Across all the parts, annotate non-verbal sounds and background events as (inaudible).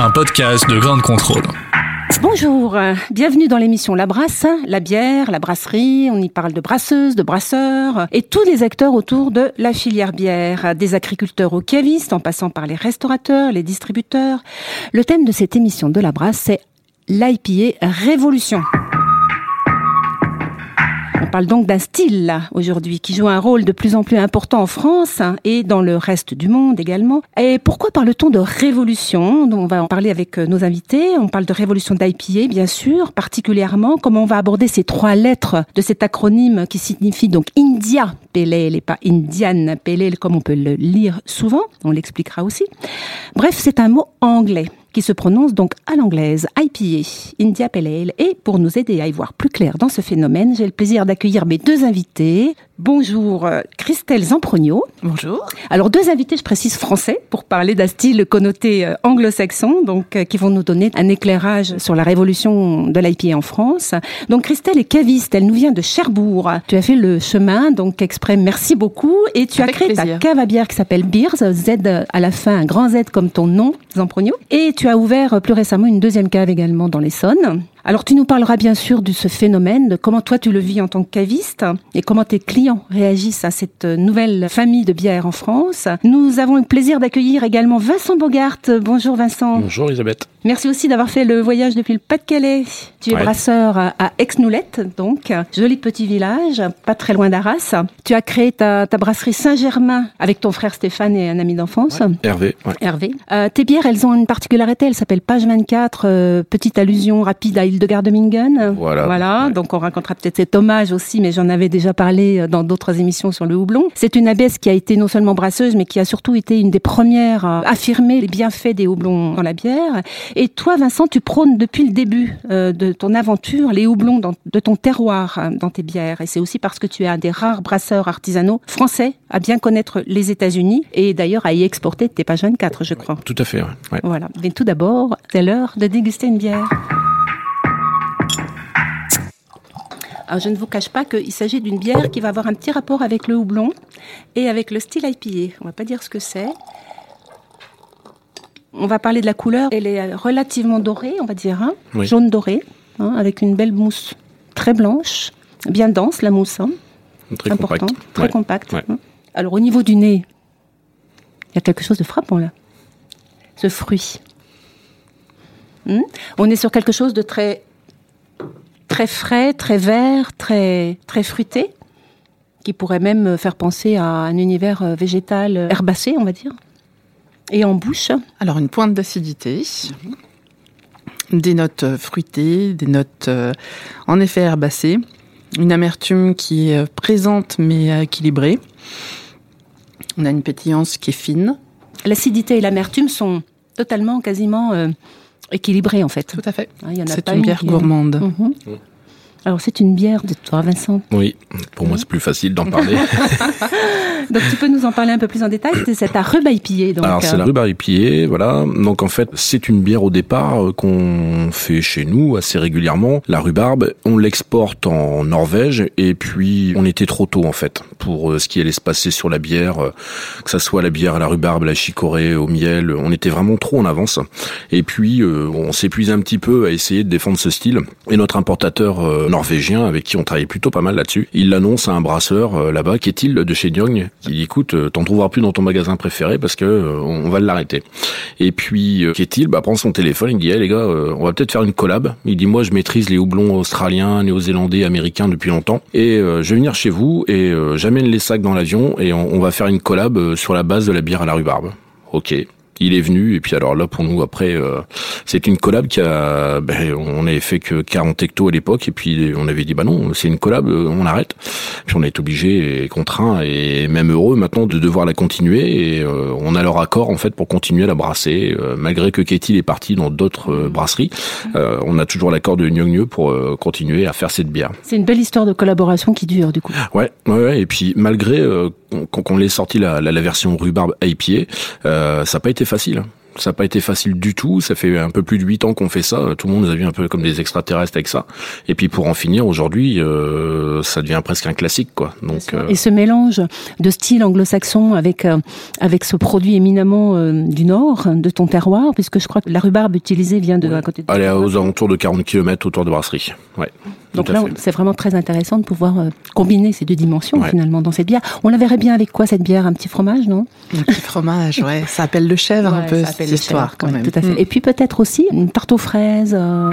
un podcast de grande contrôle. Bonjour, bienvenue dans l'émission La Brasse, la bière, la brasserie, on y parle de brasseuses, de brasseurs et tous les acteurs autour de la filière bière, des agriculteurs aux cavistes en passant par les restaurateurs, les distributeurs. Le thème de cette émission de La Brasse, c'est l'IPA Révolution. On parle donc d'un style aujourd'hui qui joue un rôle de plus en plus important en France et dans le reste du monde également. Et pourquoi parle-t-on de révolution? On va en parler avec euh, nos invités. On parle de révolution d'IPA bien sûr, particulièrement comment on va aborder ces trois lettres de cet acronyme qui signifie donc India Pale Ale et pas Indian Pale Ale comme on peut le lire souvent. On l'expliquera aussi. Bref, c'est un mot anglais qui se prononce donc à l'anglaise, IPA, India Pale Ale. Et pour nous aider à y voir plus clair dans ce phénomène, j'ai le plaisir d'accueillir mes deux invités. Bonjour euh, Christelle Zamprogno. Bonjour. Alors deux invités, je précise français, pour parler d'un style connoté euh, anglo-saxon, donc euh, qui vont nous donner un éclairage sur la révolution de l'IPA en France. Donc Christelle est caviste, elle nous vient de Cherbourg. Tu as fait le chemin, donc exprès, merci beaucoup. Et tu Avec as créé ta cave à bière qui s'appelle Beers, Z à la fin, un grand Z comme ton nom, Zamprogno. Et tu as ouvert plus récemment une deuxième cave également dans l'Essonne. Alors tu nous parleras bien sûr de ce phénomène, de comment toi tu le vis en tant que caviste et comment tes clients réagissent à cette nouvelle famille de bières en France. Nous avons le plaisir d'accueillir également Vincent Bogart. Bonjour Vincent. Bonjour Elisabeth. Merci aussi d'avoir fait le voyage depuis le Pas-de-Calais. Tu es Ouais. brasseur à Aix-Noulette, donc joli petit village, pas très loin d'Arras. Tu as créé ta, ta brasserie Saint-Germain avec ton frère Stéphane et un ami d'enfance. Hervé, ouais. Hervé. Euh, tes bières, elles ont une particularité, elles s'appellent Page 24, euh, petite allusion rapide à Hildegardemingen. Voilà. Voilà, Ouais. donc on racontera peut-être cet hommage aussi, mais j'en avais déjà parlé euh, dans d'autres émissions sur le houblon. C'est une abbesse qui a été non seulement brasseuse, mais qui a surtout été une des premières à affirmer les bienfaits des houblons dans la bière. Et toi, Vincent, tu prônes depuis le début euh, de ton aventure les houblons dans- de ton terroir euh, dans tes bières. Et c'est aussi parce que tu es un des rares brasseurs artisanaux français à bien connaître les États-Unis et d'ailleurs à y exporter tes pages 24, je crois. Tout à fait, ouais. ouais. Voilà. Mais tout d'abord, c'est l'heure de déguster une bière. Alors, je ne vous cache pas qu'il s'agit d'une bière qui va avoir un petit rapport avec le houblon et avec le style IPA. On va pas dire ce que c'est. On va parler de la couleur. Elle est relativement dorée, on va dire, hein, Oui. jaune doré, hein, avec une belle mousse très blanche, bien dense la mousse, hein, Très important, compact. très Ouais. compact. Ouais. hein. Alors au niveau du nez, il y a quelque chose de frappant là. Ce fruit. Hmm On est sur quelque chose de très très frais, très vert, très très fruité, qui pourrait même faire penser à un univers euh, végétal euh, herbacé, on va dire. Et en bouche, Alors, une pointe d'acidité, des notes euh, fruitées, des notes euh, en effet herbacées, une amertume qui est présente mais équilibrée. On a une pétillance qui est fine. l'acidité et l'amertume sont totalement, quasiment euh, équilibrés en fait. Tout à fait. Hein, il y en a C'est pas une bière est- gourmande. Mhm. Alors c'est une bière de toi, Vincent. Oui, pour moi c'est plus facile d'en parler. (laughs) Donc tu peux nous en parler un peu plus en détail. C'est cette rhubarbe IPA, donc. Alors c'est euh, la rhubarbe IPA, voilà. Donc en fait c'est une bière au départ euh, qu'on fait chez nous assez régulièrement. La rhubarbe, on l'exporte en Norvège et puis on était trop tôt en fait pour euh, ce qui allait se passer sur la bière, euh, que ça soit la bière à la rhubarbe, la chicorée, au miel. On était vraiment trop en avance. Et puis euh, on s'épuise un petit peu à essayer de défendre ce style. Et notre importateur euh, norvégien avec qui on travaillait plutôt pas mal là-dessus. Il l'annonce à un brasseur là-bas, qui est-il de chez Nyong, qui dit écoute, t'en trouveras plus dans ton magasin préféré parce que on va l'arrêter. Et puis qui est-il? Bah, prend son téléphone, il dit hey, les gars, on va peut-être faire une collab. Il dit moi je maîtrise les houblons australiens, néo-zélandais, américains depuis longtemps et je vais venir chez vous et j'amène les sacs dans l'avion et on, on va faire une collab sur la base de la bière à la rhubarbe. Ok il est venu et puis alors là pour nous après euh, c'est une collab qui a ben, on n'avait fait que 40 hectos à l'époque et puis on avait dit bah non c'est une collab euh, on arrête. Puis on est obligé et contraint et même heureux maintenant de devoir la continuer et euh, on a leur accord en fait pour continuer à la brasser malgré que Katie est parti dans d'autres brasseries. On a toujours l'accord de Nyong pour continuer à faire cette bière. C'est une belle histoire de collaboration qui dure du coup. Ouais ouais, et puis malgré quand on l'ait sorti la, la, la, version rhubarbe IPA ça n'a pas été facile. Ça n'a pas été facile du tout. Ça fait un peu plus de huit ans qu'on fait ça. Tout le monde nous a vu un peu comme des extraterrestres avec ça. Et puis pour en finir, aujourd'hui, euh, ça devient presque un classique, quoi. Donc euh, et ce mélange de style anglo-saxon avec euh, avec ce produit éminemment du nord de ton terroir, puisque je crois que la rhubarbe utilisée vient de à côté. De Allez, aux alentours de 40 km autour de brasserie. Ouais. Donc là, c'est vraiment très intéressant de pouvoir combiner ces deux dimensions finalement dans cette bière. On la verrait bien avec quoi cette bière? Un petit fromage, non? Un petit fromage, ouais. Ça appelle le chèvre un peu cette histoire quand même. Tout à fait. Mm. Et puis peut-être aussi une tarte aux fraises. Euh...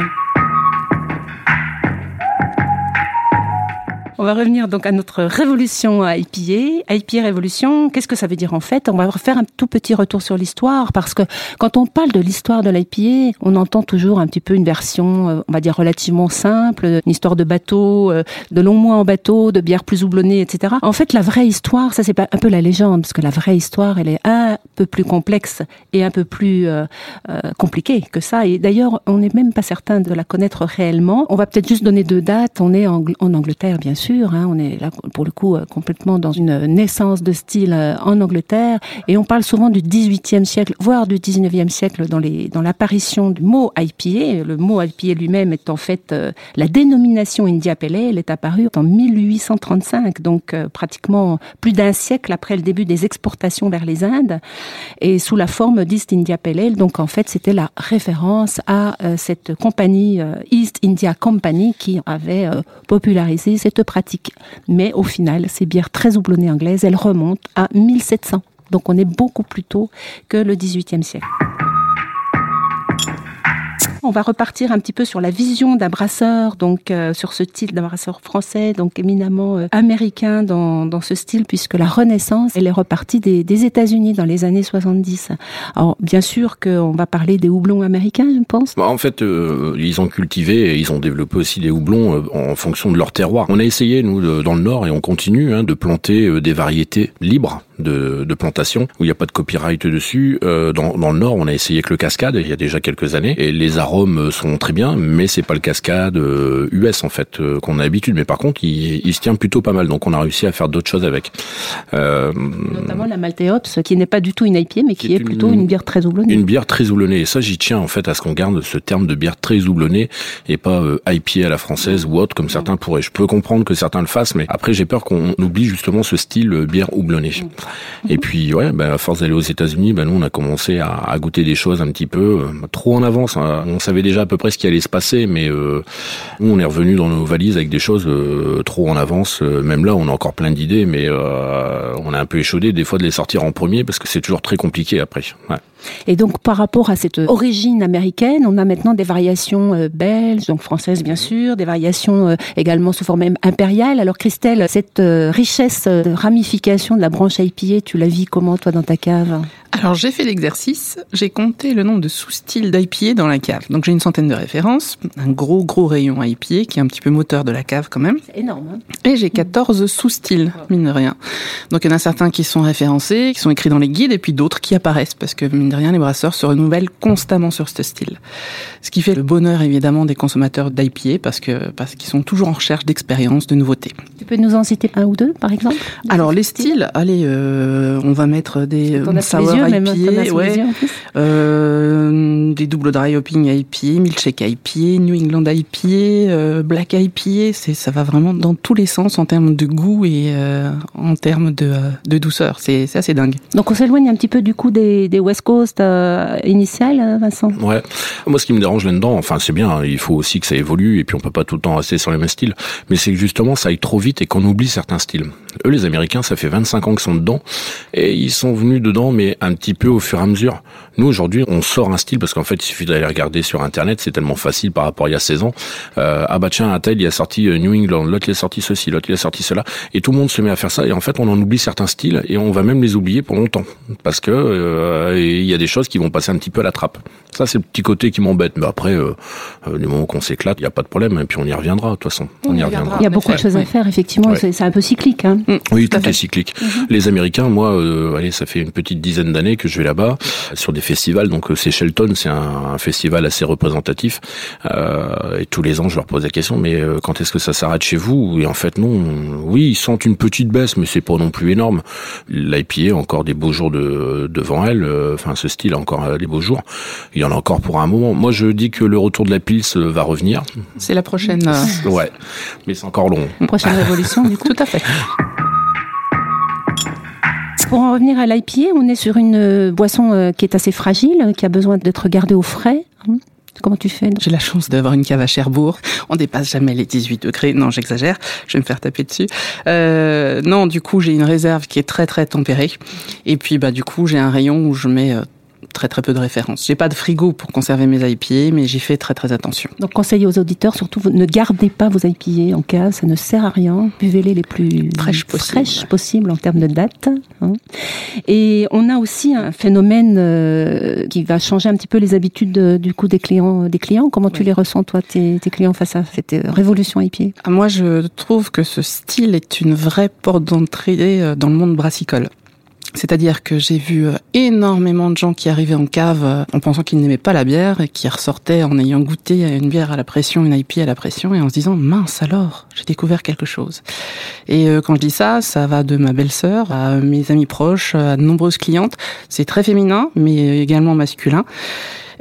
On va revenir donc à notre révolution à IPA. IPA révolution, qu'est-ce que ça veut dire en fait? On va refaire un tout petit retour sur l'histoire parce que quand on parle de l'histoire de l'IPA, on entend toujours un petit peu une version, euh, on va dire relativement simple, une histoire de bateau, euh, de longs mois en bateau, de bière plus houblonnée, etc. En fait, la vraie histoire, ça c'est un peu la légende parce que la vraie histoire, elle est un peu plus complexe et un peu plus euh, compliquée que ça. Et d'ailleurs, on n'est même pas certain de la connaître réellement. On va peut-être juste donner deux dates. On est en Angleterre, bien sûr Hein, on est là pour le coup euh, complètement dans une naissance de style euh, en Angleterre. Et on parle souvent du 18e siècle, voire du 19e siècle dans l'apparition du mot IPA. Le mot IPA lui-même est en fait euh, la dénomination India Pale Elle est apparue en 1835, donc pratiquement plus d'un siècle après le début des exportations vers les Indes. Et sous la forme d'East India Pale Donc en fait, c'était la référence à cette compagnie East India Company qui avait popularisé cette pratique mais au final, ces bières très houblonnées anglaises, elles remontent à 1700. Donc on est beaucoup plus tôt que le XVIIIe siècle. On va repartir un petit peu sur la vision d'un brasseur, donc euh, sur ce style d'un brasseur français, donc éminemment euh, américain dans, dans, ce style, puisque la Renaissance, elle est repartie des, États-Unis dans les années 70. Alors bien sûr qu'on va parler des houblons américains, je pense. Bah, en fait, euh, ils ont cultivé et ils ont développé aussi des houblons en fonction de leur terroir. On a essayé, nous, dans le Nord, et on continue, hein, de planter des variétés libres de, de plantation où il n'y a pas de copyright dessus. Euh, dans, dans, le Nord, on a essayé avec le cascade il y a déjà quelques années et les arômes sont très bien, mais c'est pas le cascade US euh, en fait euh, qu'on a l'habitude. Mais par contre, il, il, se tient plutôt pas mal, donc on a réussi à faire d'autres choses avec. Euh, Notamment la Malteops, qui n'est pas du tout une IPA, mais qui est, plutôt une, bière très houblonnée. Une bière très houblonnée. Et ça, j'y tiens en fait à ce qu'on garde ce terme de bière très houblonnée et pas euh, IPA à la française ou autre comme certains pourraient. Je peux comprendre que certains le fassent, mais après j'ai peur qu'on oublie justement ce style bière houblonnée. Et puis ouais, ben, à force d'aller aux États-Unis, ben, nous on a commencé à, goûter des choses un petit peu euh, trop en avance. Hein. On savait déjà à peu près ce qui allait se passer, mais euh, nous on est revenu dans nos valises avec des choses euh, trop en avance. Même là, on a encore plein d'idées, mais on a un peu échaudé des fois de les sortir en premier parce que c'est toujours très compliqué après. Et donc, par rapport à cette origine américaine, on a maintenant des variations euh, belges, donc françaises bien sûr, des variations euh, également sous forme impériale. Alors, Christelle, cette euh, richesse de ramification de la branche IPA, tu la vis comment, toi, dans ta cave? Alors j'ai fait l'exercice, j'ai compté le nombre de sous-styles d'IPA dans la cave. Donc j'ai une centaine de références, un gros gros rayon IPA qui est un petit peu moteur de la cave quand même. C'est énorme. Hein et j'ai 14 sous-styles, mine de rien. Donc il y en a certains qui sont référencés, qui sont écrits dans les guides, et puis d'autres qui apparaissent, parce que mine de rien, les brasseurs se renouvellent constamment sur ce style. Ce qui fait le bonheur évidemment des consommateurs d'IPA, parce que parce qu'ils sont toujours en recherche d'expérience, de nouveautés. Tu peux nous en citer un ou deux, par exemple? Alors les styles, allez, euh, on va mettre des sour même, IPA, ouais. en plus. Euh, des double dry hopping IPA, milkshake IPA, New England IPA, euh, Black IPA, c'est ça va vraiment dans tous les sens en termes de goût et euh, en termes de, euh, de douceur. C'est c'est assez dingue. Donc on s'éloigne un petit peu du coup des, des West Coast euh, initiales, Vincent? Ouais. Moi, ce qui me dérange là-dedans, enfin, c'est bien, il faut aussi que ça évolue, et puis on peut pas tout le temps rester sur les mêmes styles, mais c'est que justement, ça aille trop vite et qu'on oublie certains styles. Eux, les Américains, ça fait 25 ans qu'ils sont dedans, et ils sont venus dedans, mais un petit peu au fur et à mesure. Nous, aujourd'hui, on sort un style, parce qu'en fait, il suffit d'aller regarder sur Internet, c'est tellement facile par rapport à il y a 16 ans. Euh, ah bah tiens, un tel, il a sorti euh, New England, l'autre, il a sorti ceci, l'autre, il a sorti cela, et tout le monde se met à faire ça, et en fait, on en oublie certains styles, et on va même les oublier pour longtemps, parce que euh, il y a des choses qui vont passer un petit peu à la trappe. Ça, c'est le petit côté qui m'embête, mais après, euh, euh, du moment qu'on s'éclate, il n'y a pas de problème, et puis on y reviendra, de toute façon. On, y reviendra. Il y a beaucoup de choses à faire, effectivement, Ouais. c'est un peu cyclique. Hein. Oui, tout, fait. est cyclique. Les Américains, moi, euh, allez, ça fait une petite dizaine d'années que je vais là-bas sur des festivals. Donc euh, c'est Shelton, c'est un, un festival assez représentatif. Euh, et tous les ans, je leur pose la question, mais euh, quand est-ce que ça s'arrête chez vous? Et en fait, non. Oui, ils sentent une petite baisse, mais c'est pas non plus énorme. L'IPA encore des beaux jours de, devant elle. euh, Enfin, ce style a encore des beaux jours. Il y en a encore pour un moment. Moi, je dis que le retour de la Pils va revenir. C'est la prochaine. euh, Ouais, mais c'est encore long. Prochaine révolution, du coup. Tout à fait. (laughs) Pour en revenir à l'IPA, on est sur une euh, boisson euh, qui est assez fragile, euh, qui a besoin d'être gardée au frais. hein. Comment tu fais? J'ai la chance d'avoir une cave à Cherbourg. On dépasse jamais les 18 degrés. Non, j'exagère. Je vais me faire taper dessus. Euh, non, du coup, j'ai une réserve qui est très très tempérée. Et puis, bah, du coup, j'ai un rayon où je mets très très peu de références. J'ai pas de frigo pour conserver mes IPA, mais j'y fais très très attention. Donc conseiller aux auditeurs, surtout, ne gardez pas vos IPA en cave, ça ne sert à rien. Buvez-les les plus Fraîches possibles. en termes de date. hein. Et on a aussi un phénomène euh, qui va changer un petit peu les habitudes euh, du coup des clients. Des clients, comment tu les ressens toi, tes, tes clients face à cette euh, révolution IPA Moi, je trouve que ce style est une vraie porte d'entrée dans le monde brassicole. C'est-à-dire que j'ai vu euh, énormément de gens qui arrivaient en cave euh, en pensant qu'ils n'aimaient pas la bière et qui ressortaient en ayant goûté une bière à la pression, une IPA à la pression et en se disant mince alors, j'ai découvert quelque chose. Et euh, quand je dis ça, ça va de ma belle-sœur à mes amis proches, à de nombreuses clientes. C'est très féminin, mais également masculin.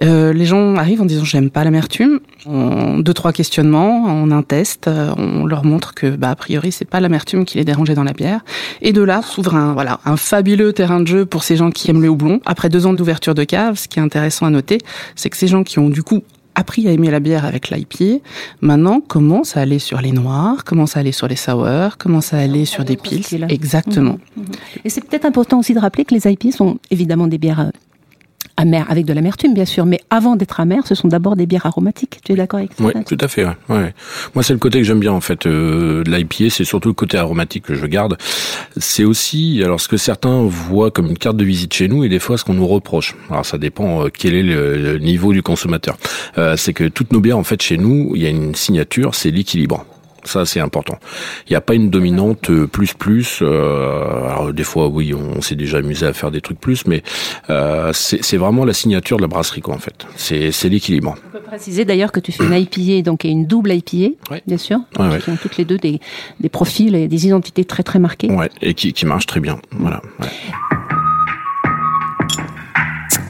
Euh, les gens arrivent en disant j'aime pas l'amertume. En deux trois questionnements, en un test, euh, on leur montre que bah a priori c'est pas l'amertume qui les dérangeait dans la bière. Et de là s'ouvre un voilà un fabuleux terrain de jeu pour ces gens qui aiment le houblon. Après deux ans d'ouverture de cave, ce qui est intéressant à noter, c'est que ces gens qui ont du coup appris à aimer la bière avec l'IPA, maintenant commencent à aller sur les noirs, commencent à aller sur les sours, commencent à aller sur des d'autres pils. styles. Exactement. Et c'est peut-être important aussi de rappeler que les IPA sont évidemment des bières euh, amères, avec de l'amertume bien sûr, mais avant d'être amères, ce sont d'abord des bières aromatiques. Tu es d'accord avec ça Oui, tout à fait. Ouais. ouais. Moi, c'est le côté que j'aime bien en fait. Euh, de l'IPA, c'est surtout le côté aromatique que je garde. C'est aussi, alors ce que certains voient comme une carte de visite chez nous, et des fois ce qu'on nous reproche. Alors ça dépend euh, quel est le, le niveau du consommateur. Euh, c'est que toutes nos bières, en fait, chez nous, il y a une signature, c'est l'équilibre. Ça, c'est important. Il n'y a pas une dominante euh, plus plus. euh, alors des fois, oui, on s'est déjà amusé à faire des trucs plus, mais euh, c'est vraiment la signature de la brasserie, quoi, en fait. C'est l'équilibre. On peut préciser d'ailleurs que tu fais une IPA donc et une double IPA, Ouais. bien sûr, Ouais, ouais. qui ont toutes les deux des, des profils et des identités très très marquées. Ouais, et qui, qui marche très bien. Voilà.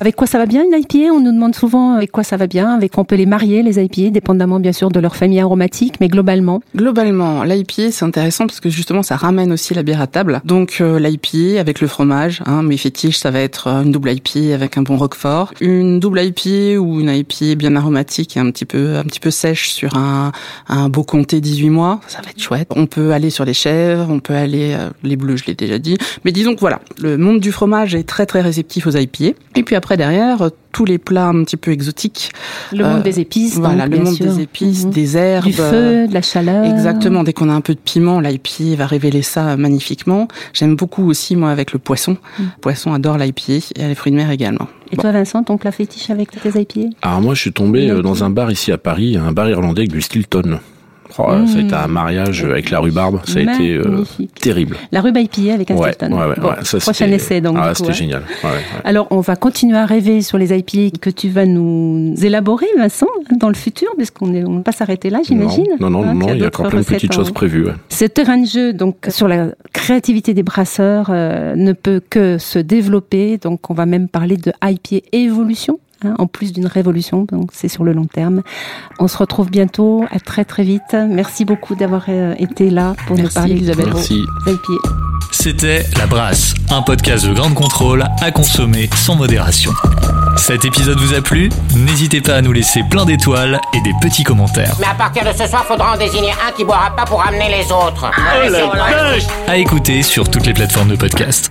Avec quoi ça va bien une IPA On nous demande souvent avec quoi ça va bien, avec quoi on peut les marier les IPA, dépendamment bien sûr de leur famille aromatique, mais globalement. Globalement, l'IPA c'est intéressant parce que justement ça ramène aussi la bière à table. Donc euh, l'IPA avec le fromage, hein, mes fétiches ça va être euh, une double IPA avec un bon roquefort, une double IPA ou une IPA bien aromatique un petit peu un petit peu sèche sur un un beau comté 18 mois, ça va être chouette. On peut aller sur les chèvres, on peut aller euh, les bleus, je l'ai déjà dit, mais disons que voilà, le monde du fromage est très très réceptif aux IPA. Et derrière euh, tous les plats un petit peu exotiques, Le Euh, monde des épices. voilà, donc, le bien monde sûr. des épices, Mhm. des herbes, Du feu, de la chaleur. Exactement, dès qu'on a un peu de piment, l'IPA va révéler ça magnifiquement. J'aime beaucoup aussi, moi, avec le poisson. Le Poisson adore l'IPA et les fruits de mer également. Et toi Vincent, ton plat fétiche avec tes IPA Alors moi, je suis tombé euh, dans un bar ici à Paris, un bar irlandais avec du Stilton. Oh, Ça a été un mariage avec la rhubarbe. Ça a été euh, terrible. La rhubarbe IPA avec un Ouais, ouais, ouais, Bon, ouais, ça, prochain essai donc. Ah, c'était génial. Alors, on va continuer à rêver sur les IPA que tu vas nous élaborer, Vincent, dans le futur, puisqu'on ne va pas s'arrêter là, j'imagine. Non, non, non, Hein, non, il y a encore plein de petites choses prévues. ouais. Ce terrain de jeu, donc sur la créativité des brasseurs, euh, ne peut que se développer. Donc, on va même parler de IPA évolution. Hein, en plus d'une révolution, donc c'est sur le long terme. On se retrouve bientôt, à très très vite. Merci beaucoup d'avoir euh, été là pour nous parler vos Merci. C'était La Brasse, un podcast de grande contrôle à consommer sans modération. Cet épisode vous a plu? N'hésitez pas à nous laisser plein d'étoiles et des petits commentaires. Mais à partir de ce soir, faudra en désigner un qui boira pas pour amener les autres. À écouter sur toutes les plateformes de podcast.